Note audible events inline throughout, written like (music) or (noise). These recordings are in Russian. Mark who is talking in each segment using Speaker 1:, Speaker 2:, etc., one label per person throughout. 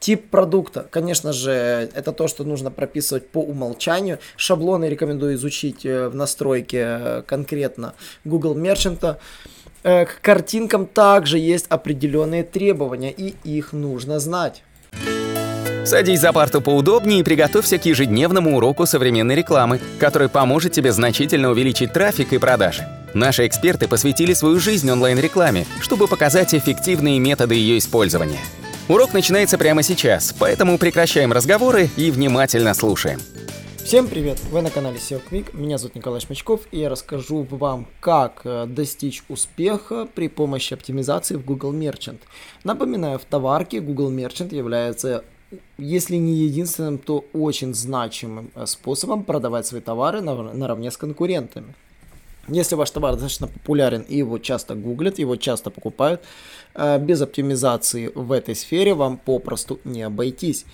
Speaker 1: Тип продукта, конечно же, это то, что нужно прописывать по умолчанию. Шаблоны рекомендую изучить э, в настройке э, конкретно Google Merchant. Э, к картинкам также есть определенные требования, и их нужно знать.
Speaker 2: Садись за парту поудобнее и приготовься к ежедневному уроку современной рекламы, который поможет тебе значительно увеличить трафик и продажи. Наши эксперты посвятили свою жизнь онлайн-рекламе, чтобы показать эффективные методы ее использования – Урок начинается прямо сейчас, поэтому прекращаем разговоры и внимательно слушаем.
Speaker 1: Всем привет! Вы на канале SEO Quick, меня зовут Николай Шмачков, и я расскажу вам, как э, достичь успеха при помощи оптимизации в Google Merchant. Напоминаю, в товарке Google Merchant является если не единственным, то очень значимым э, способом продавать свои товары наравне с конкурентами. Если ваш товар достаточно популярен и его часто гуглят, его часто покупают, э, без оптимизации в этой сфере вам попросту не обойтись.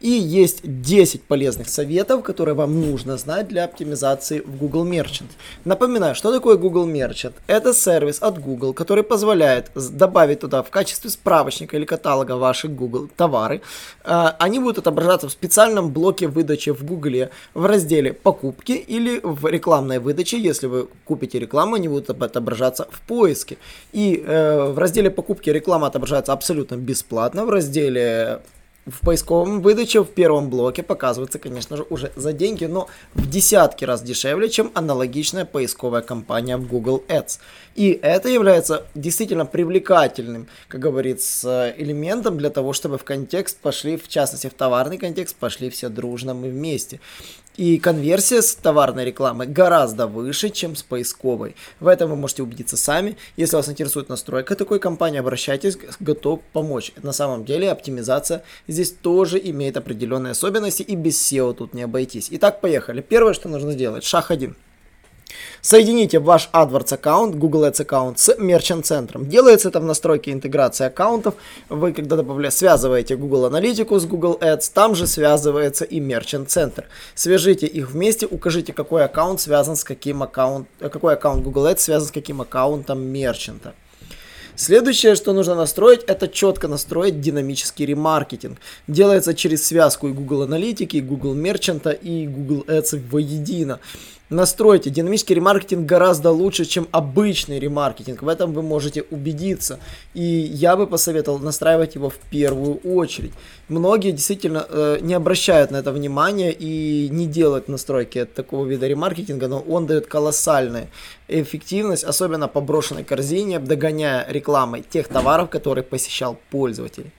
Speaker 1: И есть 10 полезных советов, которые вам нужно знать для оптимизации в Google Merchant. Напоминаю, что такое Google Merchant? Это сервис от Google, который позволяет добавить туда в качестве справочника или каталога ваши Google товары. Э, они будут отображаться в специальном блоке выдачи в Google в разделе покупки или в рекламной выдаче, если вы купите рекламу, они будут отображаться в поиске. И э, в разделе покупки реклама отображается абсолютно бесплатно. В разделе в поисковом выдаче в первом блоке показывается, конечно же, уже за деньги, но в десятки раз дешевле, чем аналогичная поисковая компания в Google Ads. И это является действительно привлекательным, как говорится, элементом для того, чтобы в контекст пошли, в частности в товарный контекст, пошли все дружно мы вместе. И конверсия с товарной рекламы гораздо выше, чем с поисковой. В этом вы можете убедиться сами. Если вас интересует настройка такой компании, обращайтесь, готов помочь. На самом деле оптимизация здесь тоже имеет определенные особенности и без SEO тут не обойтись. Итак, поехали. Первое, что нужно сделать, шаг один. Соедините ваш AdWords аккаунт, Google Ads аккаунт с Merchant центром. Делается это в настройке интеграции аккаунтов. Вы когда добавляете, связываете Google Аналитику с Google Ads, там же связывается и Merchant центр. Свяжите их вместе, укажите, какой аккаунт связан с каким аккаунт, какой аккаунт Google Ads связан с каким аккаунтом Merchant. Следующее, что нужно настроить, это четко настроить динамический ремаркетинг. Делается через связку и Google Аналитики, и Google Merchant, и Google Ads воедино. Настройте. Динамический ремаркетинг гораздо лучше, чем обычный ремаркетинг. В этом вы можете убедиться. И я бы посоветовал настраивать его в первую очередь. Многие действительно э, не обращают на это внимания и не делают настройки такого вида ремаркетинга, но он дает колоссальную эффективность, особенно по брошенной корзине, догоняя рекламой тех товаров, которые посещал пользователь.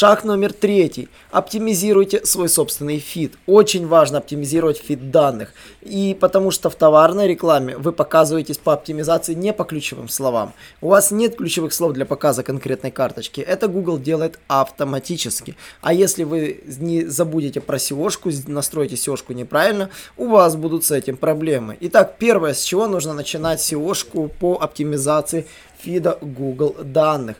Speaker 1: Шаг номер третий. Оптимизируйте свой собственный фид. Очень важно оптимизировать фид данных. И потому что в товарной рекламе вы показываетесь по оптимизации не по ключевым словам. У вас нет ключевых слов для показа конкретной карточки. Это Google делает автоматически. А если вы не забудете про SEO -шку, настроите SEO -шку неправильно, у вас будут с этим проблемы. Итак, первое, с чего нужно начинать SEO -шку по оптимизации фида Google данных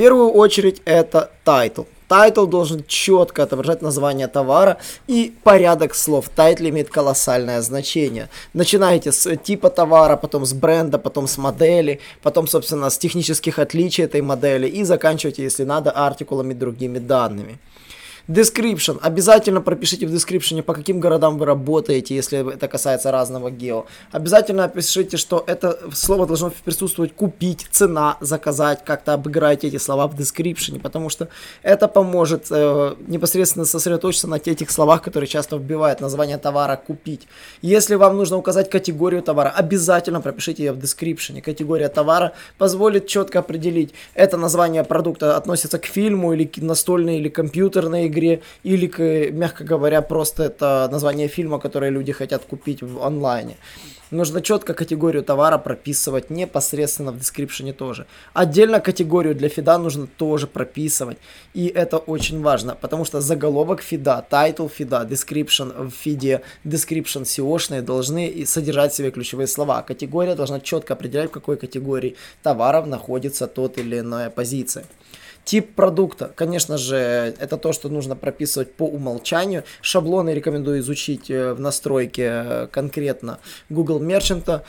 Speaker 1: первую очередь это title. Title должен четко отображать название товара и порядок слов. Title имеет колоссальное значение. Начинаете с типа товара, потом с бренда, потом с модели, потом, собственно, с технических отличий этой модели и заканчиваете, если надо, артикулами другими данными. Description. Обязательно пропишите в description, по каким городам вы работаете, если это касается разного гео. Обязательно опишите, что это слово должно присутствовать купить, цена, заказать, как-то обыграйте эти слова в description, потому что это поможет э, непосредственно сосредоточиться на тех словах, которые часто вбивают название товара купить. Если вам нужно указать категорию товара, обязательно пропишите ее в description. Категория товара позволит четко определить, это название продукта относится к фильму или к настольной или компьютерной игре, игре, или, мягко говоря, просто это название фильма, который люди хотят купить в онлайне. Нужно четко категорию товара прописывать непосредственно в дескрипшене тоже. Отдельно категорию для фида нужно тоже прописывать. И это очень важно, потому что заголовок фида, title фида, description в фиде, description SEO-шные должны содержать в себе ключевые слова. Категория должна четко определять, в какой категории товаров находится тот или иная позиция. Тип продукта, конечно же, это то, что нужно прописывать по умолчанию. Шаблоны рекомендую изучить э, в настройке э, конкретно Google Merchant.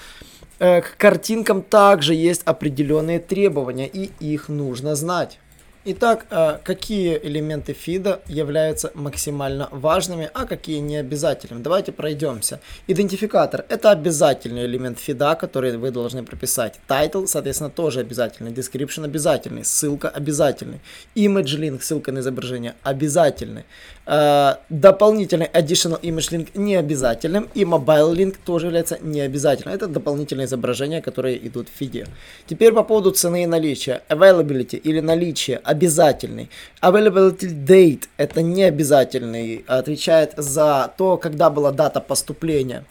Speaker 1: Э, к картинкам также есть определенные требования, и их нужно знать. Итак, э, какие элементы фида являются максимально важными, а какие не обязательными? Давайте пройдемся. Идентификатор – это обязательный элемент фида, который вы должны прописать. Title, соответственно, тоже обязательный. Description обязательный. Ссылка обязательный. Image link, ссылка на изображение обязательный. Э, дополнительный additional image link не обязательным. И mobile link тоже является необязательным. Это дополнительные изображения, которые идут в фиде. Теперь по поводу цены и наличия. Availability или наличие обязательный. Availability date это не обязательный, отвечает за то, когда была дата поступления.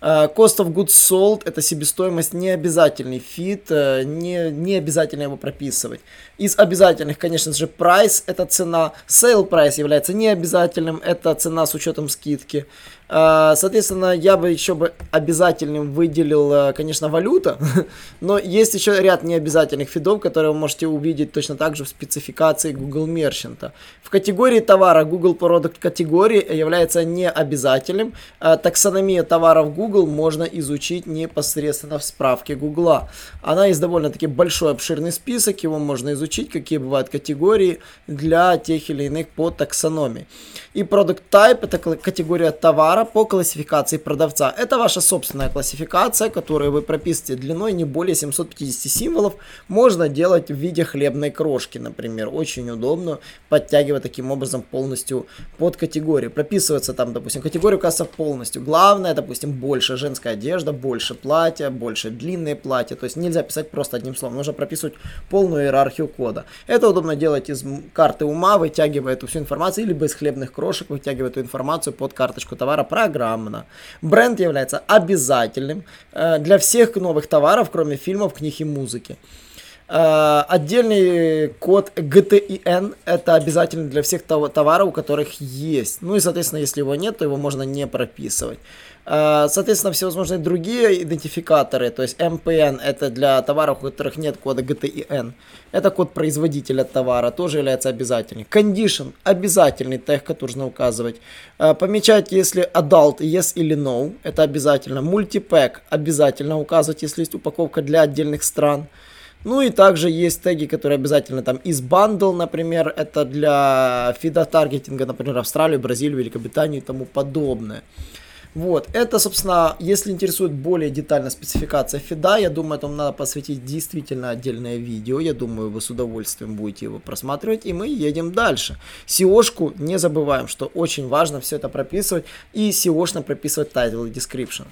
Speaker 1: Э, cost of goods sold это себестоимость не обязательный фид, э, не, не обязательно его прописывать. Из обязательных, конечно же, price это цена, sale price является необязательным, это цена с учетом скидки. А, соответственно, я бы еще бы обязательным выделил, э, конечно, валюта, (laughs) но есть еще ряд необязательных фидов, которые вы можете увидеть точно так же в спецификации Google Merchant. В категории товара Google Product категории является необязательным. А, таксономия товаров Google можно изучить непосредственно в справке Google. Она есть довольно-таки большой обширный список, его можно изучить, какие бывают категории для тех или иных по таксономии. И Product Type это категория товара, товара по классификации продавца. Это ваша собственная классификация, которую вы прописываете длиной не более 750 символов. Можно делать в виде хлебной крошки, например. Очень удобно, подтягивая таким образом полностью под категорию. Прописывается там, допустим, категория указывается полностью. Главное, допустим, больше женская одежда, больше платья, больше длинные платья. То есть нельзя писать просто одним словом. Нужно прописывать полную иерархию кода. Это удобно делать из карты ума, вытягивая эту всю информацию, либо из хлебных крошек, вытягивая эту информацию под карточку товара программно. Бренд является обязательным э, для всех новых товаров, кроме фильмов, книг и музыки. Uh, отдельный код GTIN это обязательно для всех товаров, у которых есть. Ну и, соответственно, если его нет, то его можно не прописывать. Uh, соответственно, всевозможные другие идентификаторы, то есть MPN это для товаров, у которых нет кода GTIN. Это код производителя товара, тоже является обязательным. Condition обязательный тег, который нужно указывать. Uh, помечать, если adult, yes или no, это обязательно. Multipack обязательно указывать, если есть упаковка для отдельных стран. Ну и также есть теги, которые обязательно там из бандл, например, это для фида таргетинга, например, Австралию, Бразилию, Великобританию и тому подобное. Вот, это, собственно, если интересует более детальная спецификация фида, я думаю, этому надо посвятить действительно отдельное видео. Я думаю, вы с удовольствием будете его просматривать, и мы едем дальше. SEO-шку не забываем, что очень важно все это прописывать, и SEO-шно прописывать title и description.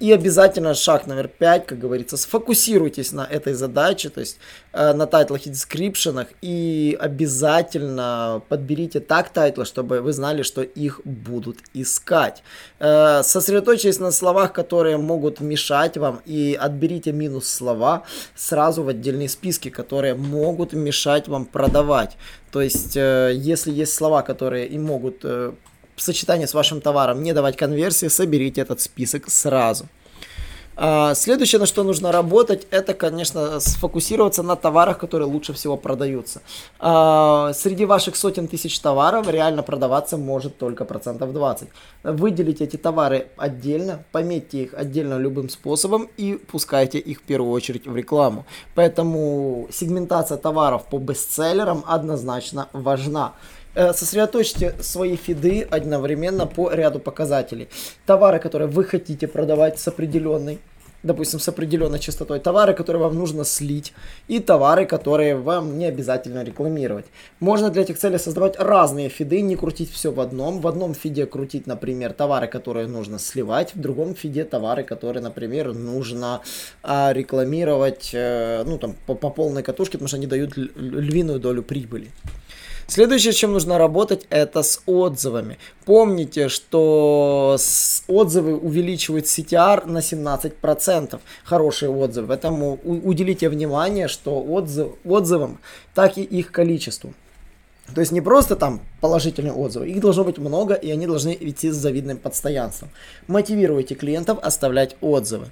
Speaker 1: И обязательно шаг номер пять, как говорится, сфокусируйтесь на этой задаче, то есть э, на тайтлах и дескрипшенах, и обязательно подберите так тайтлы, чтобы вы знали, что их будут искать. Э, сосредоточьтесь на словах, которые могут мешать вам, и отберите минус слова сразу в отдельные списки, которые могут мешать вам продавать. То есть, э, если есть слова, которые и могут в сочетании с вашим товаром не давать конверсии, соберите этот список сразу. А, следующее, на что нужно работать, это, конечно, сфокусироваться на товарах, которые лучше всего продаются. А, среди ваших сотен тысяч товаров реально продаваться может только процентов 20. Выделите эти товары отдельно, пометьте их отдельно любым способом и пускайте их в первую очередь в рекламу. Поэтому сегментация товаров по бестселлерам однозначно важна. Э, сосредоточьте свои фиды одновременно по ряду показателей. Товары, которые вы хотите продавать с определенной допустим, с определенной частотой, товары, которые вам нужно слить, и товары, которые вам не обязательно рекламировать. Можно для этих целей создавать разные фиды, не крутить все в одном. В одном фиде крутить, например, товары, которые нужно сливать, в другом фиде товары, которые, например, нужно а, рекламировать, э, ну, там, по, по полной катушке, потому что они дают львиную долю прибыли. Следующее, чем нужно работать, это с отзывами. Помните, что отзывы увеличивают CTR на 17%. Хорошие отзывы. Поэтому уделите внимание, что отзыв, отзывам, так и их количеству. То есть не просто там положительные отзывы, их должно быть много, и они должны идти с завидным подстоянством. Мотивируйте клиентов оставлять отзывы.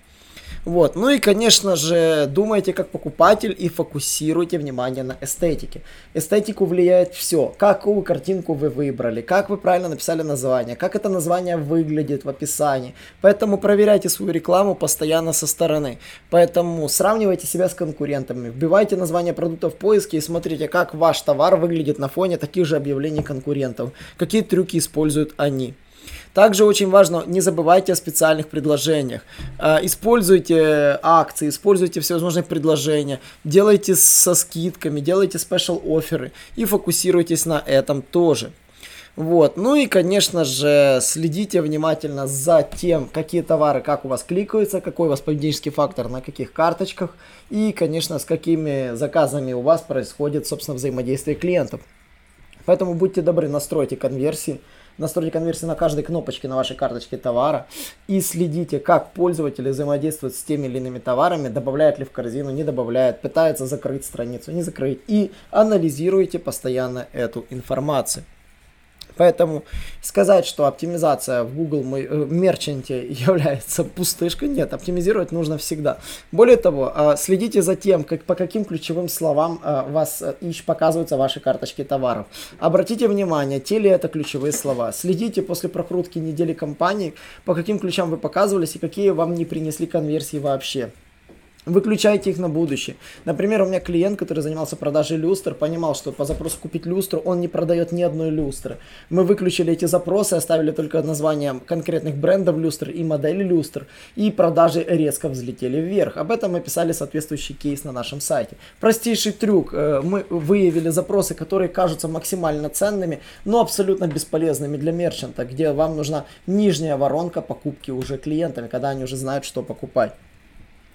Speaker 1: Вот. Ну и, конечно же, думайте как покупатель и фокусируйте внимание на эстетике. Эстетику влияет все. Какую картинку вы выбрали, как вы правильно написали название, как это название выглядит в описании. Поэтому проверяйте свою рекламу постоянно со стороны. Поэтому сравнивайте себя с конкурентами, вбивайте название продукта в поиске и смотрите, как ваш товар выглядит на фоне таких же объявлений конкурентов, какие трюки используют они. Также очень важно, не забывайте о специальных предложениях. А, используйте акции, используйте всевозможные предложения, делайте со скидками, делайте спешл оферы и фокусируйтесь на этом тоже. Вот. Ну и, конечно же, следите внимательно за тем, какие товары, как у вас кликаются, какой у вас поведенческий фактор на каких карточках и, конечно, с какими заказами у вас происходит, собственно, взаимодействие клиентов. Поэтому будьте добры, настройте конверсии, настройте конверсии на каждой кнопочке на вашей карточке товара и следите, как пользователи взаимодействуют с теми или иными товарами, добавляет ли в корзину, не добавляет, пытается закрыть страницу, не закрыть. И анализируйте постоянно эту информацию. Поэтому сказать, что оптимизация в Google мерчанте (laughs) является пустышкой, нет, оптимизировать нужно всегда. Более того, а, следите за тем, как, по каким ключевым словам а, вас э, ищ, показываются ваши карточки товаров. Обратите внимание, те ли это ключевые слова. Следите после прокрутки недели компании, по каким ключам вы показывались и какие вам не принесли конверсии вообще. Выключайте их на будущее. Например, у меня клиент, который занимался продажей люстр, понимал, что по запросу купить люстру он не продает ни одной люстры. Мы выключили эти запросы, оставили только названия конкретных брендов люстр и модели люстр, и продажи резко взлетели вверх. Об этом мы писали соответствующий кейс на нашем сайте. Простейший трюк. Э, мы выявили запросы, которые кажутся максимально ценными, но абсолютно бесполезными для мерчанта, где вам нужна нижняя воронка покупки уже клиентами, когда они уже знают, что покупать.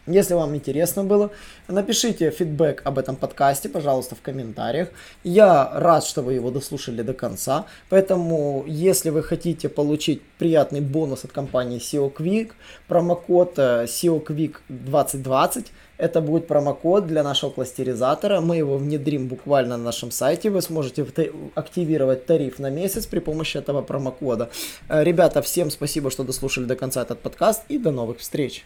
Speaker 1: Если вам интересно было, напишите фидбэк об этом подкасте, пожалуйста, в комментариях. Я рад, что вы его дослушали до конца. Поэтому, если вы хотите получить приятный бонус от компании SEO Quick, промокод э, SEO Quick 2020, это будет промокод для нашего кластеризатора. Мы его внедрим буквально на нашем сайте. Вы сможете активировать тариф на месяц при помощи этого промокода. Э, ребята, всем спасибо, что дослушали до конца этот подкаст и до новых встреч.